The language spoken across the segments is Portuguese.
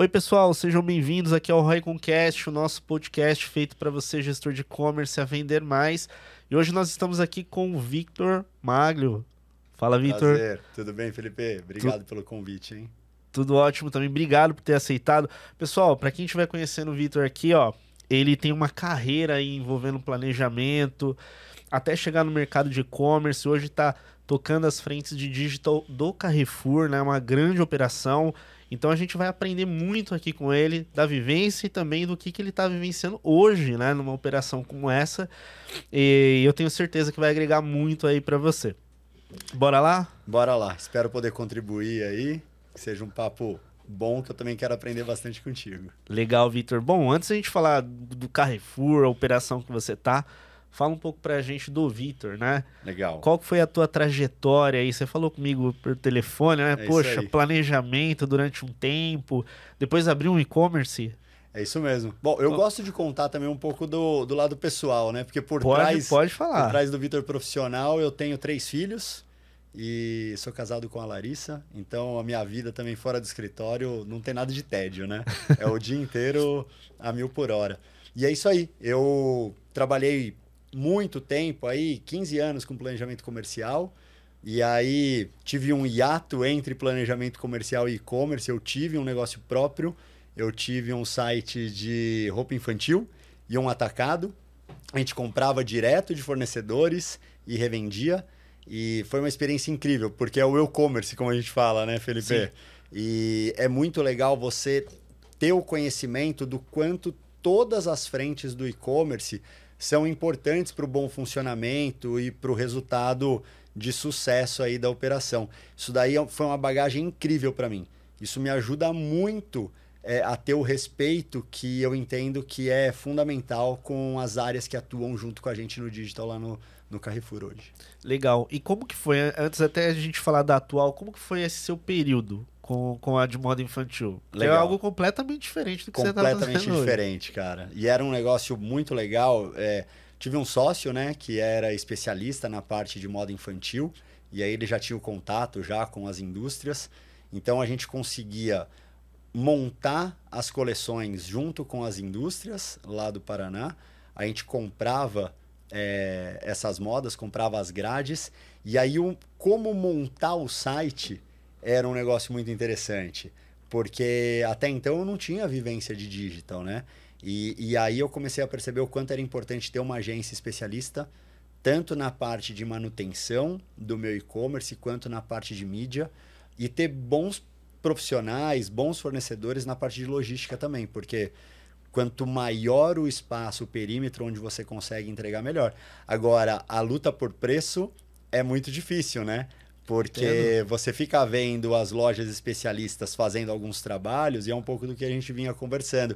Oi, pessoal, sejam bem-vindos aqui ao Royconcast, o nosso podcast feito para você, gestor de e-commerce, a vender mais. E hoje nós estamos aqui com o Victor Maglio. Fala, Victor. Prazer. Tudo bem, Felipe? Obrigado tu... pelo convite, hein? Tudo ótimo também. Obrigado por ter aceitado. Pessoal, para quem estiver conhecendo o Victor aqui, ó, ele tem uma carreira aí envolvendo planejamento, até chegar no mercado de e-commerce. Hoje está tocando as frentes de digital do Carrefour, né? Uma grande operação. Então a gente vai aprender muito aqui com ele da vivência e também do que, que ele está vivenciando hoje, né, numa operação como essa. E eu tenho certeza que vai agregar muito aí para você. Bora lá? Bora lá. Espero poder contribuir aí, que seja um papo bom que eu também quero aprender bastante contigo. Legal, Vitor. Bom, antes a gente falar do Carrefour, a operação que você tá, Fala um pouco pra gente do Vitor, né? Legal. Qual foi a tua trajetória aí? Você falou comigo por telefone, né? É Poxa, planejamento durante um tempo, depois abriu um e-commerce. É isso mesmo. Bom, eu gosto de contar também um pouco do, do lado pessoal, né? Porque por pode, trás, pode falar. por trás do Vitor profissional, eu tenho três filhos e sou casado com a Larissa, então a minha vida também fora do escritório não tem nada de tédio, né? É o dia inteiro a mil por hora. E é isso aí. Eu trabalhei muito tempo aí, 15 anos com planejamento comercial. E aí tive um hiato entre planejamento comercial e e-commerce. Eu tive um negócio próprio. Eu tive um site de roupa infantil e um atacado. A gente comprava direto de fornecedores e revendia. E foi uma experiência incrível, porque é o e-commerce, como a gente fala, né, Felipe? Sim. E é muito legal você ter o conhecimento do quanto todas as frentes do e-commerce são importantes para o bom funcionamento e para o resultado de sucesso aí da operação. Isso daí é foi uma bagagem incrível para mim. Isso me ajuda muito é, a ter o respeito que eu entendo que é fundamental com as áreas que atuam junto com a gente no digital lá no, no Carrefour hoje. Legal. E como que foi, antes até a gente falar da atual, como que foi esse seu período com, com a de moda infantil. É legal. É algo completamente diferente do que você tá fazendo Completamente diferente, cara. E era um negócio muito legal. É, tive um sócio, né, que era especialista na parte de moda infantil. E aí ele já tinha o contato já com as indústrias. Então a gente conseguia montar as coleções junto com as indústrias lá do Paraná. A gente comprava é, essas modas, comprava as grades. E aí, como montar o site era um negócio muito interessante, porque até então eu não tinha vivência de digital, né? E, e aí eu comecei a perceber o quanto era importante ter uma agência especialista, tanto na parte de manutenção do meu e-commerce, quanto na parte de mídia, e ter bons profissionais, bons fornecedores na parte de logística também, porque quanto maior o espaço, o perímetro onde você consegue entregar, melhor. Agora, a luta por preço é muito difícil, né? Porque Entendo. você fica vendo as lojas especialistas fazendo alguns trabalhos e é um pouco do que a gente vinha conversando.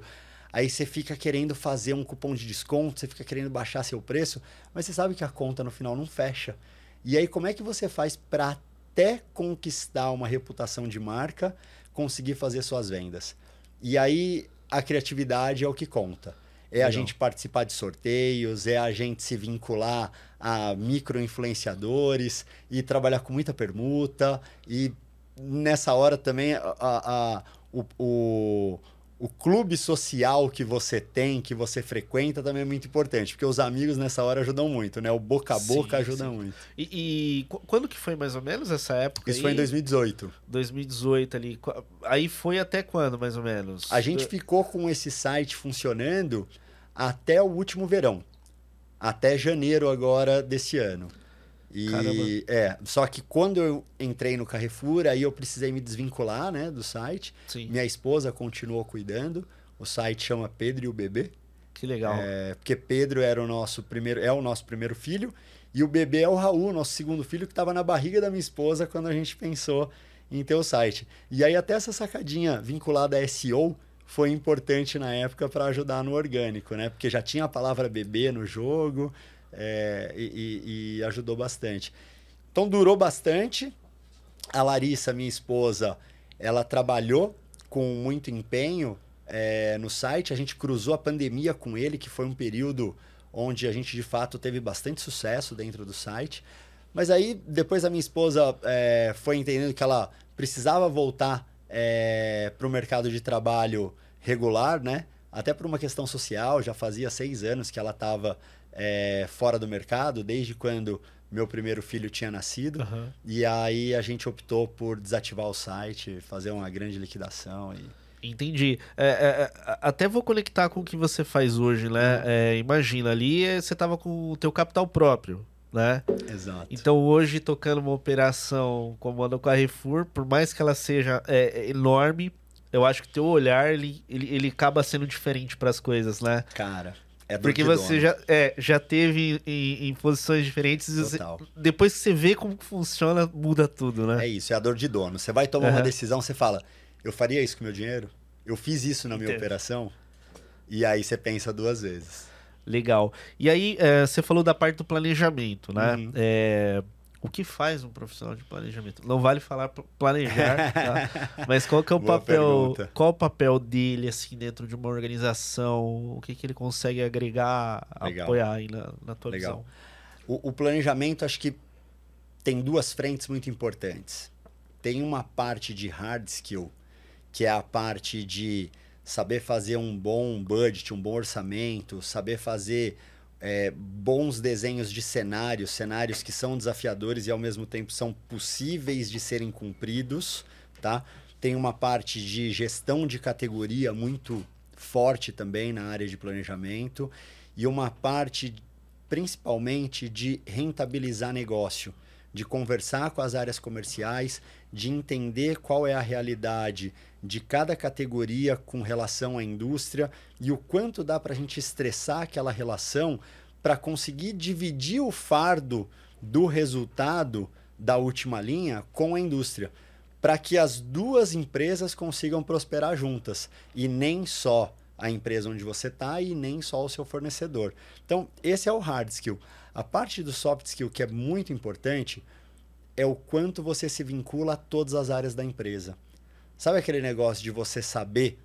Aí você fica querendo fazer um cupom de desconto, você fica querendo baixar seu preço, mas você sabe que a conta no final não fecha. E aí como é que você faz para até conquistar uma reputação de marca, conseguir fazer suas vendas? E aí a criatividade é o que conta. É Legal. a gente participar de sorteios, é a gente se vincular a micro-influenciadores e trabalhar com muita permuta. E nessa hora também a, a, o, o, o clube social que você tem, que você frequenta, também é muito importante, porque os amigos nessa hora ajudam muito, né? O boca a boca sim, ajuda sim. muito. E, e, quando que foi mais ou menos essa época? Isso aí? foi em 2018. 2018 ali. Aí foi até quando, mais ou menos? A gente ficou com esse site funcionando até o último verão. Até janeiro agora desse ano. E Caramba. é, só que quando eu entrei no Carrefour, aí eu precisei me desvincular, né, do site. Sim. Minha esposa continuou cuidando. O site chama Pedro e o Bebê. Que legal. É, porque Pedro era o nosso primeiro, é o nosso primeiro filho e o bebê é o Raul, nosso segundo filho que estava na barriga da minha esposa quando a gente pensou em ter o site. E aí até essa sacadinha vinculada a SEO, foi importante na época para ajudar no orgânico, né? Porque já tinha a palavra bebê no jogo é, e, e, ajudou bastante. Então durou bastante. A Larissa, minha esposa, ela trabalhou com muito empenho é, no site. A gente cruzou a pandemia com ele, que foi um período onde a gente de fato teve bastante sucesso dentro do site. Mas aí depois a minha esposa é, foi entendendo que ela precisava voltar é, para o mercado de trabalho regular, né? Até por uma questão social, já fazia seis anos que ela estava é, fora do mercado, desde quando meu primeiro filho tinha nascido. Uhum. E aí a gente optou por desativar o site, fazer uma grande liquidação. E... Entendi. É, é, é até vou conectar com o que você faz hoje, né? Uhum. É, imagina, ali é, você estava com o teu capital próprio, né? Exato. Então hoje, tocando uma operação como a do Carrefour, por mais que ela seja é, enorme, eu acho que teu olhar, ele, ele, ele acaba sendo diferente para as coisas, né? Cara, é Porque você já, é, já teve em, em posições diferentes. Você, depois que você vê como funciona, muda tudo, né? É isso, é a dor de dono. Você vai tomar uhum. uma decisão, você fala: eu faria isso com meu dinheiro? Eu fiz isso na minha Entendo. operação? E aí você pensa duas vezes. Legal. E aí, é, você falou da parte do planejamento, né? Uhum. É, o que faz um profissional de planejamento? Não vale falar planejar, tá? mas qual que é o Boa papel? Pergunta. Qual o papel dele assim dentro de uma organização? O que, que ele consegue agregar, Legal. apoiar aí na, na tua Legal. visão? O, o planejamento acho que tem duas frentes muito importantes. Tem uma parte de hard skill, que é a parte de saber fazer um bom budget, um bom orçamento, saber fazer é, bons desenhos de cenários, cenários que são desafiadores e ao mesmo tempo são possíveis de serem cumpridos, tá? Tem uma parte de gestão de categoria muito forte também na área de planejamento e uma parte principalmente de rentabilizar negócio, de conversar com as áreas comerciais, de entender qual é a realidade de cada categoria com relação à indústria e o quanto dá para a gente estressar aquela relação para conseguir dividir o fardo do resultado da última linha com a indústria, para que as duas empresas consigam prosperar juntas e nem só a empresa onde você está e nem só o seu fornecedor. Então, esse é o hard skill. A parte do soft skill que é muito importante é o quanto você se vincula a todas as áreas da empresa. Sabe aquele negócio de você saber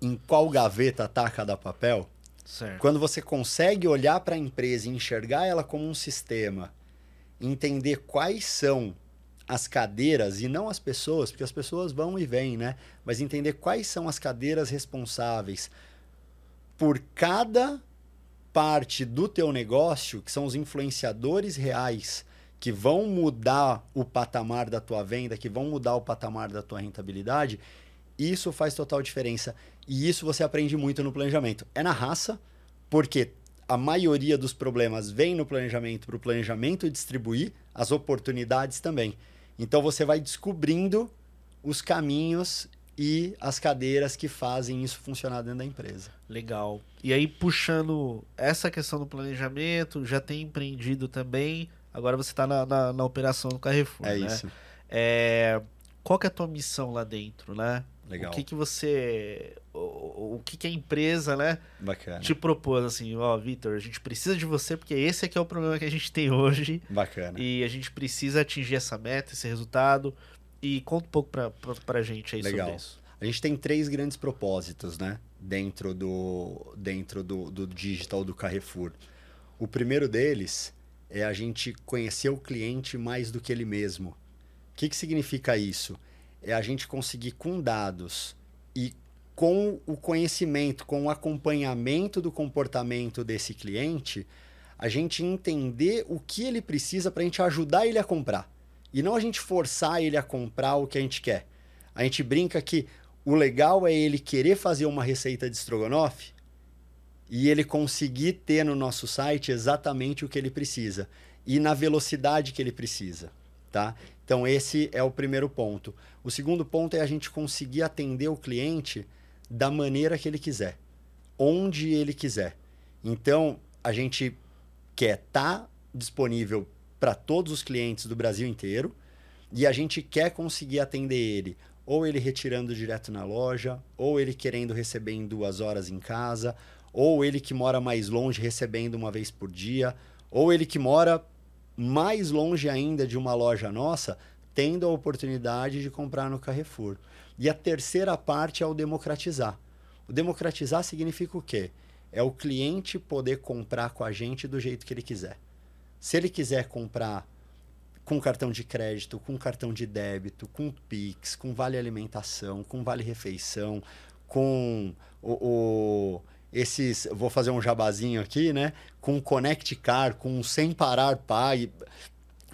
em qual gaveta está cada papel? Certo. Quando você consegue olhar para a empresa e enxergar ela como um sistema, entender quais são as cadeiras e não as pessoas, porque as pessoas vão e vêm, né? Mas entender quais são as cadeiras responsáveis por cada parte do teu negócio, que são os influenciadores reais que vão mudar o patamar da tua venda, que vão mudar o patamar da tua rentabilidade, isso faz total diferença. E isso você aprende muito no planejamento. É na raça, porque a maioria dos problemas vem no planejamento para o planejamento distribuir, as oportunidades também. Então você vai descobrindo os caminhos e as cadeiras que fazem isso funcionar dentro da empresa. Legal. E aí, puxando essa questão do planejamento, já tem empreendido também Agora você está na, na, na, operação do Carrefour, é né? Isso. É Qual que é a tua missão lá dentro, né? Legal. O que que você... O, o que que a empresa, né? Bacana. Te propôs, assim, ó, oh, Vitor, a gente precisa de você porque esse aqui é o problema que a gente tem hoje. Bacana. E a gente precisa atingir essa meta, esse resultado. E conta um pouco pra, pra, pra gente aí Legal. sobre isso. A gente tem três grandes propósitos, né? Dentro do, dentro do, do digital do Carrefour. O primeiro deles é a gente conhecer o cliente mais do que ele mesmo. O que, que significa isso? É a gente conseguir com dados e com o conhecimento, com o acompanhamento do comportamento desse cliente, a gente entender o que ele precisa para a gente ajudar ele a comprar. E não a gente forçar ele a comprar o que a gente quer. A gente brinca que o legal é ele querer fazer uma receita de estrogonofe e ele conseguir ter no nosso site exatamente o que ele precisa e na velocidade que ele precisa, tá? Então esse é o primeiro ponto. O segundo ponto é a gente conseguir atender o cliente da maneira que ele quiser, onde ele quiser. Então a gente quer estar tá disponível para todos os clientes do Brasil inteiro e a gente quer conseguir atender ele ou ele retirando direto na loja, ou ele querendo receber em duas horas em casa, ou ele que mora mais longe recebendo uma vez por dia, ou ele que mora mais longe ainda de uma loja nossa, tendo a oportunidade de comprar no Carrefour. E a terceira parte é o democratizar. O democratizar significa o quê? É o cliente poder comprar com a gente do jeito que ele quiser. Se ele quiser comprar com cartão de crédito, com cartão de débito, com Pix, com vale alimentação, com vale refeição, com o, o esses, vou fazer um jabazinho aqui, né? Com Connect Car, com Sem Parar Pai,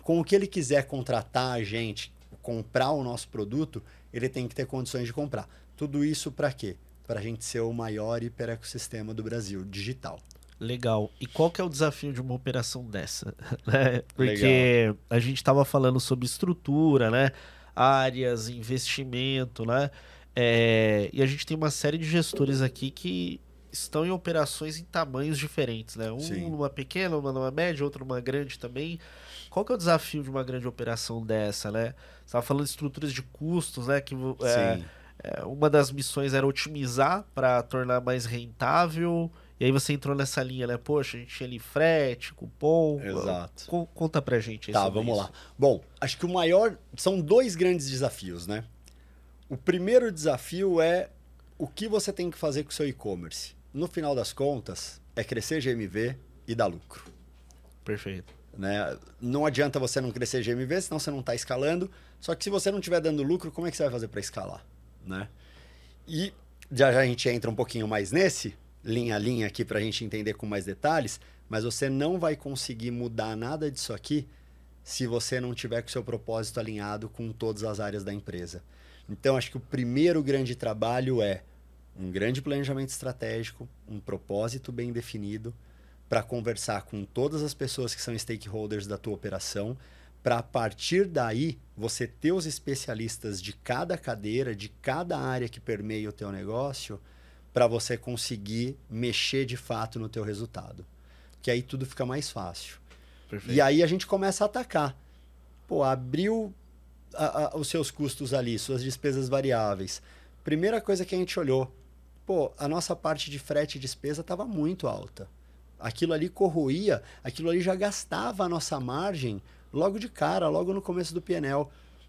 com o que ele quiser contratar a gente, comprar o nosso produto, ele tem que ter condições de comprar. Tudo isso para quê? Para a gente ser o maior hiperecossistema do Brasil digital. Legal. E qual que é o desafio de uma operação dessa? Né? Porque Legal. a gente estava falando sobre estrutura, né? Áreas, investimento, né? É... E a gente tem uma série de gestores aqui que estão em operações em tamanhos diferentes, né? Um Sim. numa pequena, uma numa média, outra numa grande também. Qual que é o desafio de uma grande operação dessa, né? Você estava falando de estruturas de custos, né? Que é, é, uma das missões era otimizar para tornar mais rentável. E aí você entrou nessa linha, né? Poxa, a gente tinha ali frete, cupom. Exato. Co conta pra gente aí Tá, vamos isso. lá. Bom, acho que o maior. São dois grandes desafios, né? O primeiro desafio é o que você tem que fazer com o seu e-commerce no final das contas, é crescer GMV e dar lucro. Perfeito. Né? Não adianta você não crescer GMV, senão você não está escalando. Só que se você não estiver dando lucro, como é que você vai fazer para escalar? Né? E já, já a gente entra um pouquinho mais nesse, linha a linha aqui para a gente entender com mais detalhes, mas você não vai conseguir mudar nada disso aqui se você não tiver com o seu propósito alinhado com todas as áreas da empresa. Então, acho que o primeiro grande trabalho é um grande planejamento estratégico, um propósito bem definido, para conversar com todas as pessoas que são stakeholders da tua operação, para a partir daí você ter os especialistas de cada cadeira, de cada área que permeia o teu negócio, para você conseguir mexer de fato no teu resultado. Que aí tudo fica mais fácil. Perfeito. E aí a gente começa a atacar. Pô, abriu a, a, os seus custos ali, suas despesas variáveis. Primeira coisa que a gente olhou, pô, a nossa parte de frete e despesa estava muito alta. Aquilo ali corroía, aquilo ali já gastava a nossa margem logo de cara, logo no começo do PNL.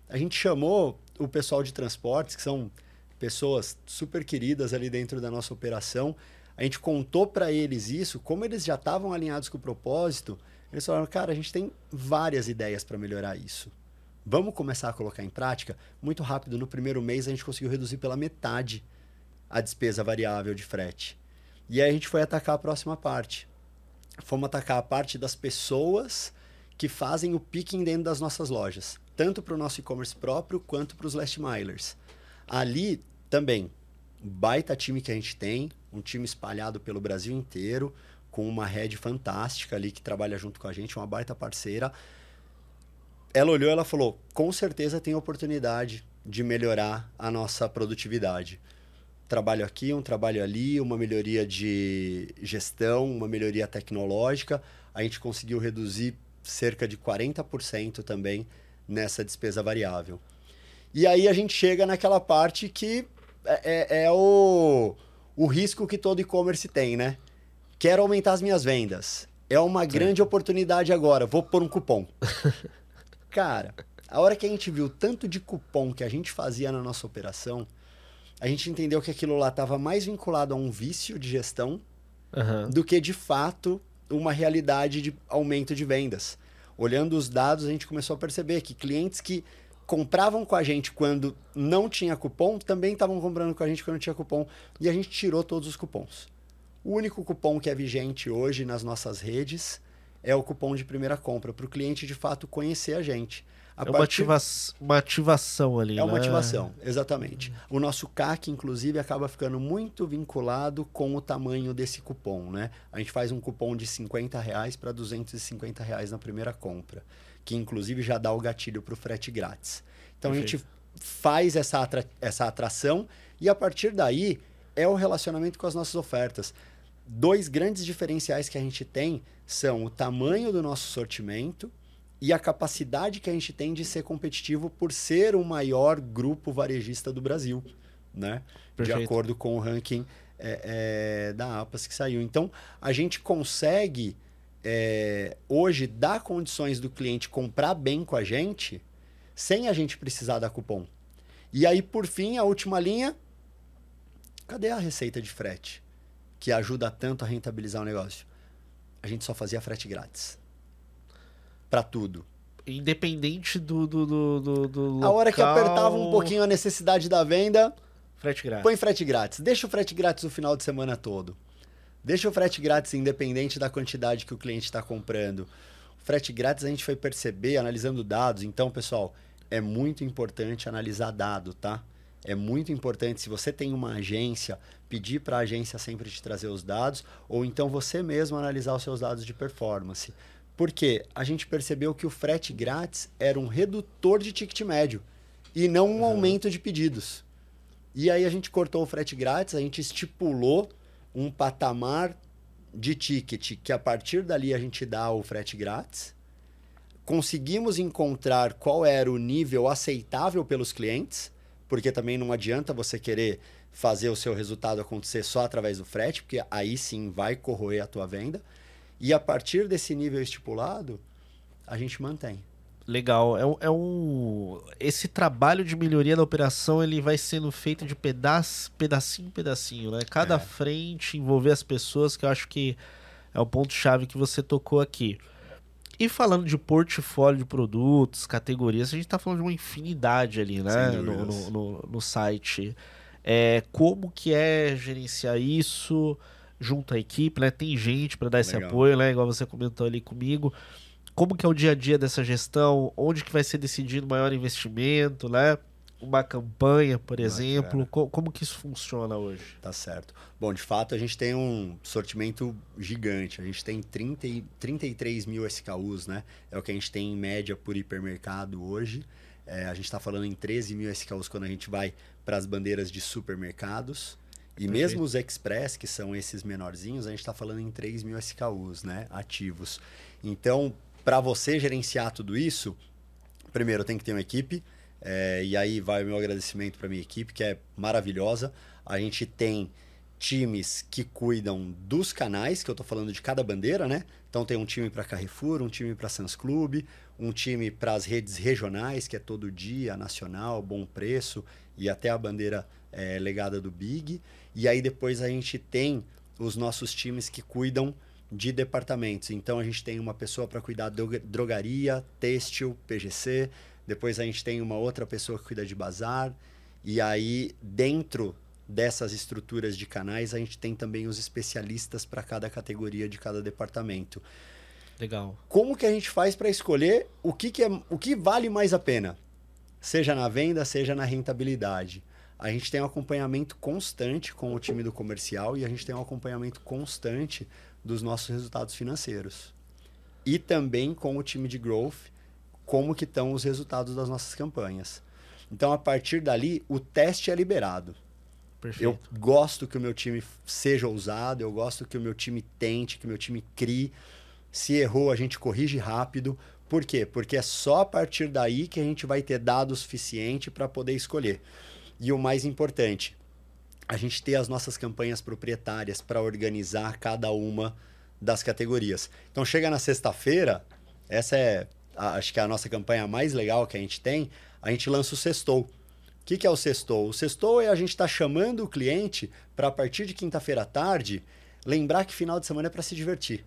A gente chamou o pessoal de transportes, que são pessoas super queridas ali dentro da nossa operação. A gente contou para eles isso, como eles já estavam alinhados com o propósito, eles falaram: cara, a gente tem várias ideias para melhorar isso. Vamos começar a colocar em prática? Muito rápido, no primeiro mês a gente conseguiu reduzir pela metade a despesa variável de frete. E aí a gente foi atacar a próxima parte. Fomos atacar a parte das pessoas que fazem o picking dentro das nossas lojas, tanto para o nosso e-commerce próprio quanto para os last milers. Ali também, baita time que a gente tem, um time espalhado pelo Brasil inteiro, com uma rede fantástica ali que trabalha junto com a gente, uma baita parceira. Ela olhou ela falou: com certeza tem oportunidade de melhorar a nossa produtividade trabalho aqui, um trabalho ali, uma melhoria de gestão, uma melhoria tecnológica. A gente conseguiu reduzir cerca de 40% também nessa despesa variável. E aí a gente chega naquela parte que é, é, é o, o risco que todo e-commerce tem, né? Quero aumentar as minhas vendas. É uma Sim. grande oportunidade agora, vou pôr um cupom. Cara, a hora que a gente viu tanto de cupom que a gente fazia na nossa operação, a gente entendeu que aquilo lá estava mais vinculado a um vício de gestão uhum. do que de fato uma realidade de aumento de vendas. Olhando os dados, a gente começou a perceber que clientes que compravam com a gente quando não tinha cupom também estavam comprando com a gente quando tinha cupom e a gente tirou todos os cupons. O único cupom que é vigente hoje nas nossas redes é o cupom de primeira compra, para o cliente de fato conhecer a gente. A é uma, partir... ativa... uma ativação ali. É uma né? ativação, exatamente. O nosso CAC, inclusive, acaba ficando muito vinculado com o tamanho desse cupom. Né? A gente faz um cupom de 50 reais para 250 reais na primeira compra, que inclusive já dá o gatilho para o frete grátis. Então Perfeito. a gente faz essa, atra... essa atração e a partir daí é o relacionamento com as nossas ofertas. Dois grandes diferenciais que a gente tem são o tamanho do nosso sortimento e a capacidade que a gente tem de ser competitivo por ser o maior grupo varejista do Brasil, né? Perfeito. De acordo com o ranking é, é, da APAS que saiu. Então, a gente consegue é, hoje dar condições do cliente comprar bem com a gente sem a gente precisar dar cupom. E aí, por fim, a última linha, cadê a receita de frete? Que ajuda tanto a rentabilizar o negócio. A gente só fazia frete grátis para tudo. Independente do, do, do, do, do A hora que local, apertava um pouquinho a necessidade da venda, Frete grátis. põe frete grátis. Deixa o frete grátis o final de semana todo. Deixa o frete grátis independente da quantidade que o cliente está comprando. O frete grátis a gente foi perceber analisando dados. Então, pessoal, é muito importante analisar dado, tá? É muito importante, se você tem uma agência, pedir para a agência sempre te trazer os dados, ou então você mesmo analisar os seus dados de performance. Porque a gente percebeu que o frete grátis era um redutor de ticket médio e não um aumento de pedidos. E aí a gente cortou o frete grátis, a gente estipulou um patamar de ticket que a partir dali a gente dá o frete grátis. Conseguimos encontrar qual era o nível aceitável pelos clientes, porque também não adianta você querer fazer o seu resultado acontecer só através do frete, porque aí sim vai corroer a tua venda. E a partir desse nível estipulado, a gente mantém. Legal. É um, é um- Esse trabalho de melhoria da operação ele vai sendo feito de pedaço, pedacinho em pedacinho, né? Cada É. frente, envolver as pessoas, que eu acho que é o ponto-chave que você tocou aqui. E falando de portfólio de produtos, categorias, a gente está falando de uma infinidade ali, né? No, no, no- no site. É, como que é gerenciar isso junto à equipe, né? Tem gente para dar esse Legal. apoio, né? Igual você comentou ali comigo como que é o dia a dia dessa gestão, onde que vai ser decidido o maior investimento, né? Uma campanha, por exemplo, Bacana. Co- como que isso funciona hoje? Tá certo. Bom, de fato, a gente tem um sortimento gigante. A gente tem 30, e- 33 mil SKUs, né? É o que a gente tem em média por hipermercado hoje. É, a gente está falando em 13 mil SKUs quando a gente vai para as bandeiras de supermercados. E Perfeito. mesmo os Express, que são esses menorzinhos, a gente está falando em 3 mil SKUs, né? Ativos. Então, para você gerenciar tudo isso, primeiro tem que ter uma equipe. é, e aí vai o meu agradecimento para minha equipe, que é maravilhosa. A gente tem times que cuidam dos canais, que eu estou falando de cada bandeira, né? Então tem um time para Carrefour, um time para Sans Club, um time para as redes regionais, que é todo dia, nacional, bom preço, e até a bandeira é, legada do Big. E aí depois a gente tem os nossos times que cuidam de departamentos. Então a gente tem uma pessoa para cuidar de drogaria, têxtil, PGC. Depois a gente tem uma outra pessoa que cuida de bazar. E aí, dentro dessas estruturas de canais, a gente tem também os especialistas para cada categoria de cada departamento. Legal. Como que a gente faz para escolher o que, que, é, o que vale mais a pena? Seja na venda, seja na rentabilidade. A gente tem um acompanhamento constante com o time do comercial e a gente tem um acompanhamento constante dos nossos resultados financeiros. E também com o time de growth, como que estão os resultados das nossas campanhas. Então, a partir dali, o teste é liberado. Perfeito. Eu gosto que o meu time seja ousado, eu gosto que o meu time tente, que o meu time crie. Se errou, a gente corrige rápido. Por quê? Porque é só a partir daí que a gente vai ter dado suficiente para poder escolher. E o mais importante, a gente ter as nossas campanhas proprietárias para organizar cada uma das categorias. Então chega na sexta-feira, essa é a- acho que é a nossa campanha mais legal que a gente tem, a gente lança o sextou. O que, que é o sextou? O sextou é a gente estar chamando o cliente para a partir de quinta-feira à tarde lembrar que final de semana é para se divertir.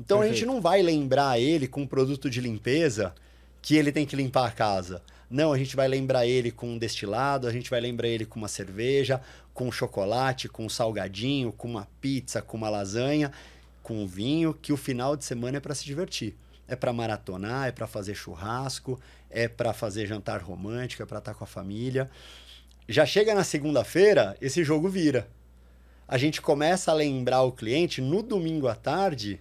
Então a gente Perfeito. não vai lembrar ele com um produto de limpeza que ele tem que limpar a casa. Não, a gente vai lembrar ele com um destilado, a gente vai lembrar ele com uma cerveja, com um chocolate, com um salgadinho, com uma pizza, com uma lasanha, com um vinho, que o final de semana é para se divertir. É para maratonar, é para fazer churrasco, é para fazer jantar romântico, é para estar com a família. Já chega na segunda-feira, esse jogo vira. A gente começa a lembrar o cliente no domingo à tarde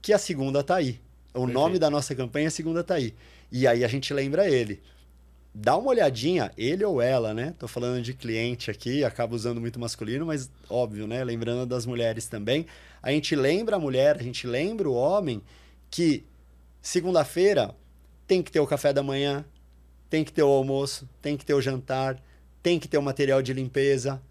que a segunda tá aí. O Perfeito. nome da nossa campanha é Segunda tá aí. E aí a gente lembra ele. Dá uma olhadinha, ele ou ela, né? Tô falando de cliente aqui, acaba usando muito masculino, mas óbvio, né? Lembrando das mulheres também. A gente lembra a mulher, a gente lembra o homem que segunda-feira tem que ter o café da manhã, tem que ter o almoço, tem que ter o jantar, tem que ter o material de limpeza,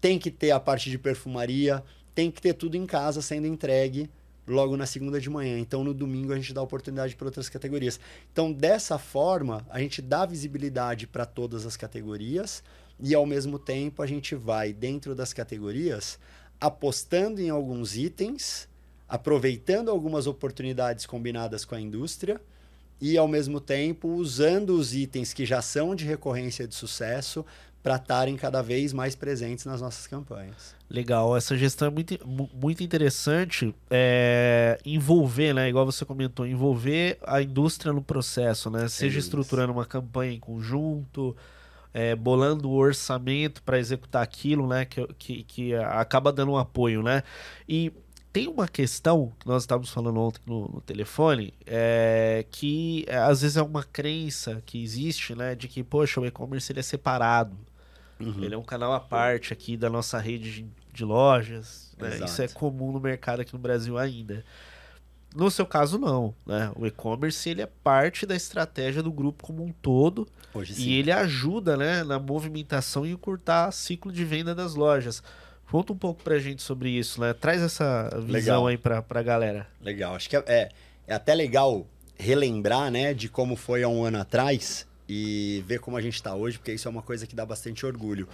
tem que ter a parte de perfumaria, tem que ter tudo em casa sendo entregue logo na segunda de manhã. Então, no domingo, a gente dá oportunidade para outras categorias. Então, dessa forma, a gente dá visibilidade para todas as categorias e, ao mesmo tempo, a gente vai, dentro das categorias, apostando em alguns itens, aproveitando algumas oportunidades combinadas com a indústria e, ao mesmo tempo, usando os itens que já são de recorrência de sucesso para estarem cada vez mais presentes nas nossas campanhas. Legal, essa gestão é muito, muito interessante. É, envolver, né? Igual você comentou, envolver a indústria no processo, né? Seja é estruturando uma campanha em conjunto, é, bolando o orçamento para executar aquilo, né? Que, que, que acaba dando um apoio, né? E tem uma questão que nós estávamos falando ontem no, no telefone, é, que é, às vezes é uma crença que existe, né, de que, poxa, o e-commerce ele é separado. Uhum. Ele é um canal à parte aqui da nossa rede de, de lojas. Né? Isso é comum no mercado aqui no Brasil ainda. No seu caso, não. Né? O e-commerce ele é parte da estratégia do grupo como um todo. Hoje, e ele ajuda né, na movimentação e encurtar o ciclo de venda das lojas. Conta um pouco pra gente sobre isso, né? Traz essa visão legal. aí pra, pra galera. Legal. Acho que é, é, é, até legal relembrar, né, de como foi há um ano atrás e ver como a gente está hoje, porque isso é uma coisa que dá bastante orgulho.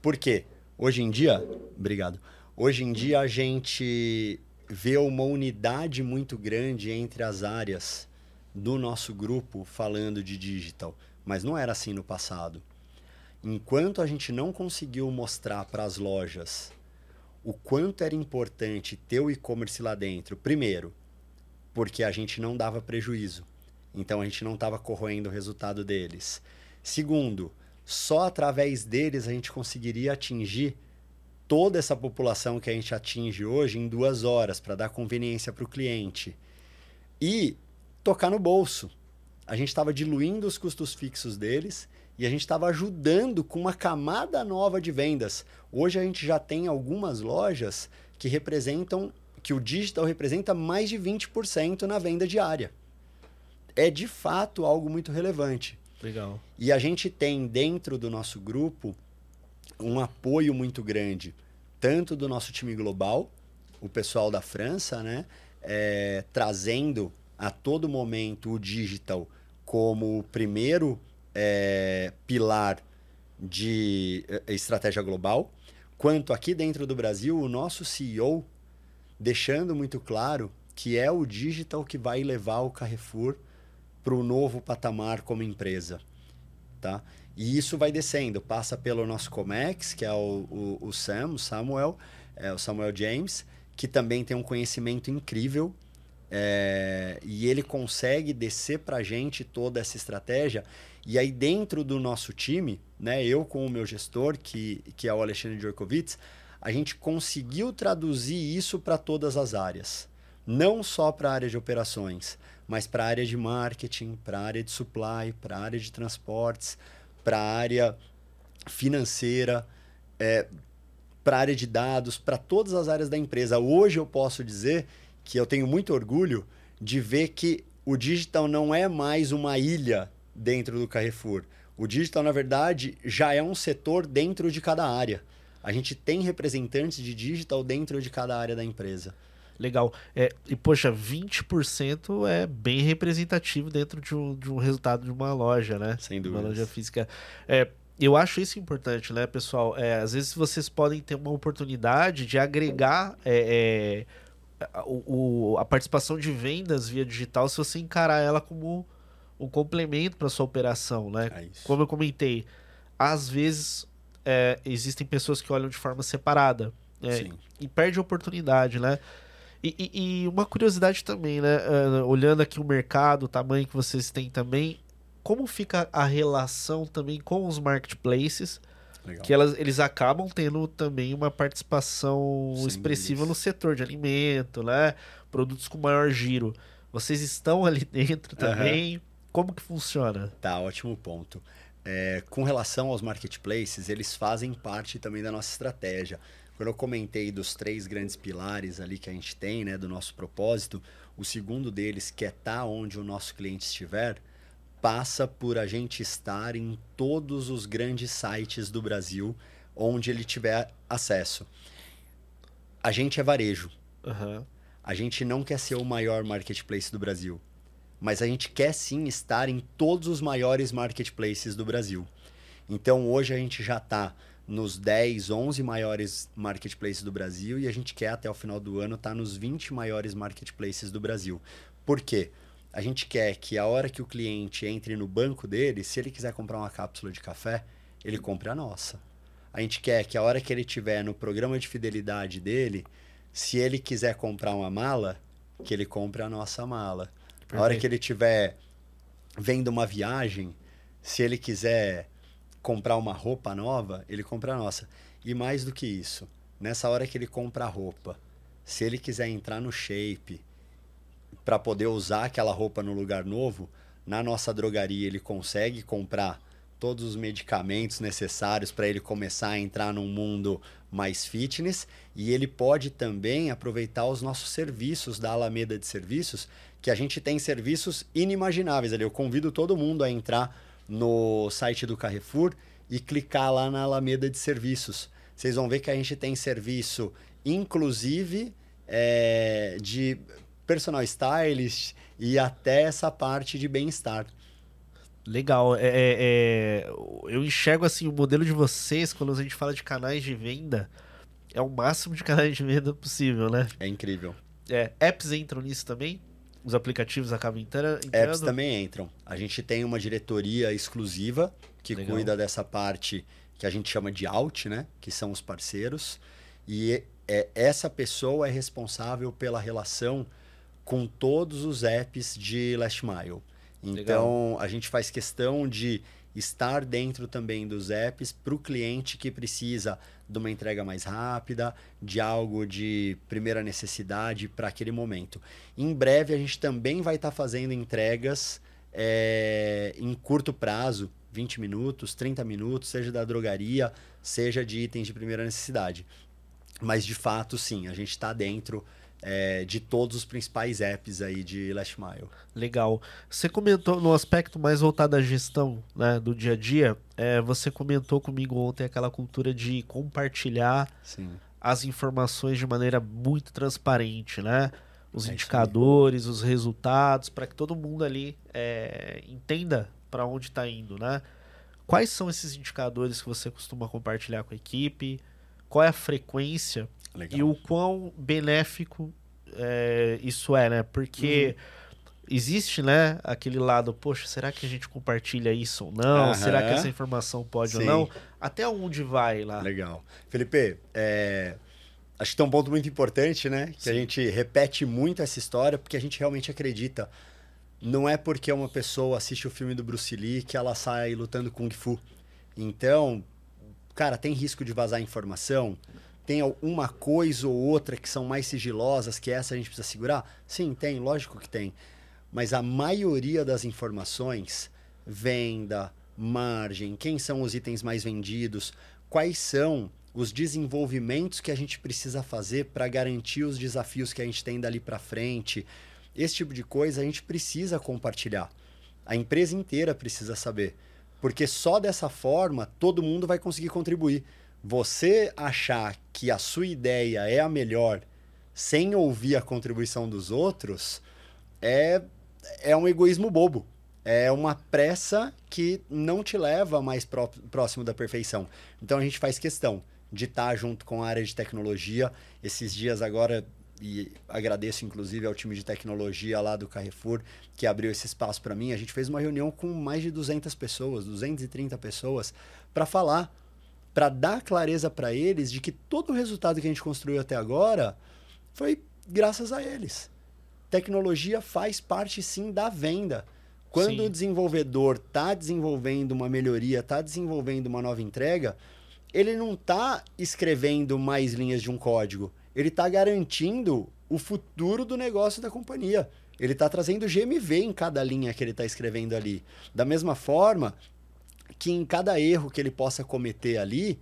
Por quê? Hoje em dia, obrigado. Hoje em dia a gente vê uma unidade muito grande entre as áreas do nosso grupo falando de digital, mas não era assim no passado. Enquanto a gente não conseguiu mostrar para as lojas o quanto era importante ter o e-commerce lá dentro, primeiro, porque a gente não dava prejuízo. Então a gente não estava corroendo o resultado deles. Segundo, só através deles a gente conseguiria atingir toda essa população que a gente atinge hoje em duas horas para dar conveniência para o cliente. E tocar no bolso. A gente estava diluindo os custos fixos deles e a gente estava ajudando com uma camada nova de vendas. Hoje a gente já tem algumas lojas que representam, que o digital representa mais de 20% na venda diária. É de fato algo muito relevante. Legal. E a gente tem dentro do nosso grupo um apoio muito grande, tanto do nosso time global, o pessoal da França, né, é, trazendo a todo momento o digital como o primeiro é, pilar de é, estratégia global, quanto aqui dentro do Brasil, o nosso CEO deixando muito claro que é o digital que vai levar o Carrefour para o novo patamar como empresa. Tá? E isso vai descendo, passa pelo nosso Comex, que é o, o, o Sam, o Samuel, é, o Samuel James, que também tem um conhecimento incrível é, e ele consegue descer para a gente toda essa estratégia e aí, dentro do nosso time, né, eu com o meu gestor, que, que é o Alexandre Djorkovic, a gente conseguiu traduzir isso para todas as áreas. Não só para a área de operações, mas para a área de marketing, para a área de supply, para a área de transportes, para a área financeira, é, para a área de dados, para todas as áreas da empresa. Hoje eu posso dizer que eu tenho muito orgulho de ver que o digital não é mais uma ilha dentro do Carrefour. O digital, na verdade, já é um setor dentro de cada área. A gente tem representantes de digital dentro de cada área da empresa. Legal. É, e, poxa, 20% é bem representativo dentro de um, de um resultado de uma loja, né? Sem dúvida. Uma loja física. É, eu acho isso importante, né, pessoal? É, às vezes vocês podem ter uma oportunidade de agregar é, é, o, o, a participação de vendas via digital se você encarar ela como um complemento para sua operação, né? É Como eu comentei, às vezes é, existem pessoas que olham de forma separada é, e perde a oportunidade, né? E, e, e, uma curiosidade também, né? Uh, olhando aqui o mercado, o tamanho que vocês têm também, como fica a relação também com os marketplaces? Legal. Que elas, eles acabam tendo também uma participação Sem expressiva no setor de alimento, né? Produtos com maior giro. Vocês estão ali dentro também. Uhum. Como que funciona? Tá, ótimo ponto. É, com relação aos marketplaces, eles fazem parte também da nossa estratégia. Quando eu comentei dos três grandes pilares ali que a gente tem, né, do nosso propósito, o segundo deles, que é estar tá onde o nosso cliente estiver, passa por a gente estar em todos os grandes sites do Brasil onde ele tiver acesso. A gente é varejo. Uhum. A gente não quer ser o maior marketplace do Brasil mas a gente quer sim estar em todos os maiores marketplaces do Brasil. Então hoje a gente já está nos 10, 11 maiores marketplaces do Brasil e a gente quer até o final do ano estar tá nos 20 maiores marketplaces do Brasil. Por quê? A gente quer que a hora que o cliente entre no banco dele, se ele quiser comprar uma cápsula de café, ele compre a nossa. A gente quer que a hora que ele tiver no programa de fidelidade dele, se ele quiser comprar uma mala, que ele compre a nossa mala. Perfeito. A hora que ele tiver vendo uma viagem, se ele quiser comprar uma roupa nova, ele compra a nossa. E mais do que isso, nessa hora que ele compra a roupa, se ele quiser entrar no shape, para poder usar aquela roupa no lugar novo, na nossa drogaria ele consegue comprar todos os medicamentos necessários para ele começar a entrar num mundo mais fitness e ele pode também aproveitar os nossos serviços da Alameda de Serviços, que a gente tem serviços inimagináveis ali. Eu convido todo mundo a entrar no site do Carrefour e clicar lá na Alameda de Serviços. Vocês vão ver que a gente tem serviço, inclusive, é, de personal stylist e até essa parte de bem-estar. Legal. É, é, é, eu enxergo assim o modelo de vocês quando a gente fala de canais de venda é o máximo de canais de venda possível, né? É incrível. É, apps entram nisso também? Os aplicativos acabam entrando? Apps também entram. A gente tem uma diretoria exclusiva que Legal. cuida dessa parte que a gente chama de out, né? Que são os parceiros. E é, essa pessoa é responsável pela relação com todos os apps de Last Mile. Então, Legal. a gente faz questão de estar dentro também dos apps para o cliente que precisa de uma entrega mais rápida, de algo de primeira necessidade para aquele momento. Em breve, a gente também vai estar tá fazendo entregas é, em curto prazo, 20 minutos, 30 minutos, seja da drogaria, seja de itens de primeira necessidade. Mas, de fato, sim, a gente está dentro é, de todos os principais apps aí de Last Mile. Legal. Você comentou no aspecto mais voltado à gestão né, do dia a dia, é, você comentou comigo ontem aquela cultura de compartilhar Sim. as informações de maneira muito transparente, né? Os é indicadores, os resultados, para que todo mundo ali é, entenda para onde está indo, né? Quais são esses indicadores que você costuma compartilhar com a equipe? Qual é a frequência Legal. e o quão benéfico é, isso é, né? Porque uhum. existe, né, aquele lado, poxa, será que a gente compartilha isso ou não? Uhum. Será que essa informação pode Sim. ou não? Até onde vai lá? Legal. Felipe, é... acho que tem um ponto muito importante, né? Que Sim. a gente repete muito essa história porque a gente realmente acredita. Não é porque uma pessoa assiste o filme do Bruce Lee que ela sai lutando Kung Fu. Então, cara, tem risco de vazar informação? Tem uma coisa ou outra que são mais sigilosas, que essa a gente precisa segurar? Sim, tem, lógico que tem. Mas a maioria das informações, venda, margem, quem são os itens mais vendidos, quais são os desenvolvimentos que a gente precisa fazer para garantir os desafios que a gente tem dali para frente. Esse tipo de coisa a gente precisa compartilhar. A empresa inteira precisa saber. Porque só dessa forma todo mundo vai conseguir contribuir você achar que a sua ideia é a melhor sem ouvir a contribuição dos outros é, é um egoísmo bobo. É uma pressa que não te leva mais pró próximo da perfeição. Então a gente faz questão de estar junto com a área de tecnologia. Esses dias agora, e agradeço inclusive ao time de tecnologia lá do Carrefour que abriu esse espaço para mim. A gente fez uma reunião com mais de 200 pessoas, 230 pessoas, para falar para dar clareza para eles de que todo o resultado que a gente construiu até agora foi graças a eles. Tecnologia faz parte sim da venda. Quando sim. o desenvolvedor está desenvolvendo uma melhoria, está desenvolvendo uma nova entrega, ele não está escrevendo mais linhas de um código. Ele está garantindo o futuro do negócio da companhia. Ele está trazendo GMV em cada linha que ele está escrevendo ali. Da mesma forma, que em cada erro que ele possa cometer ali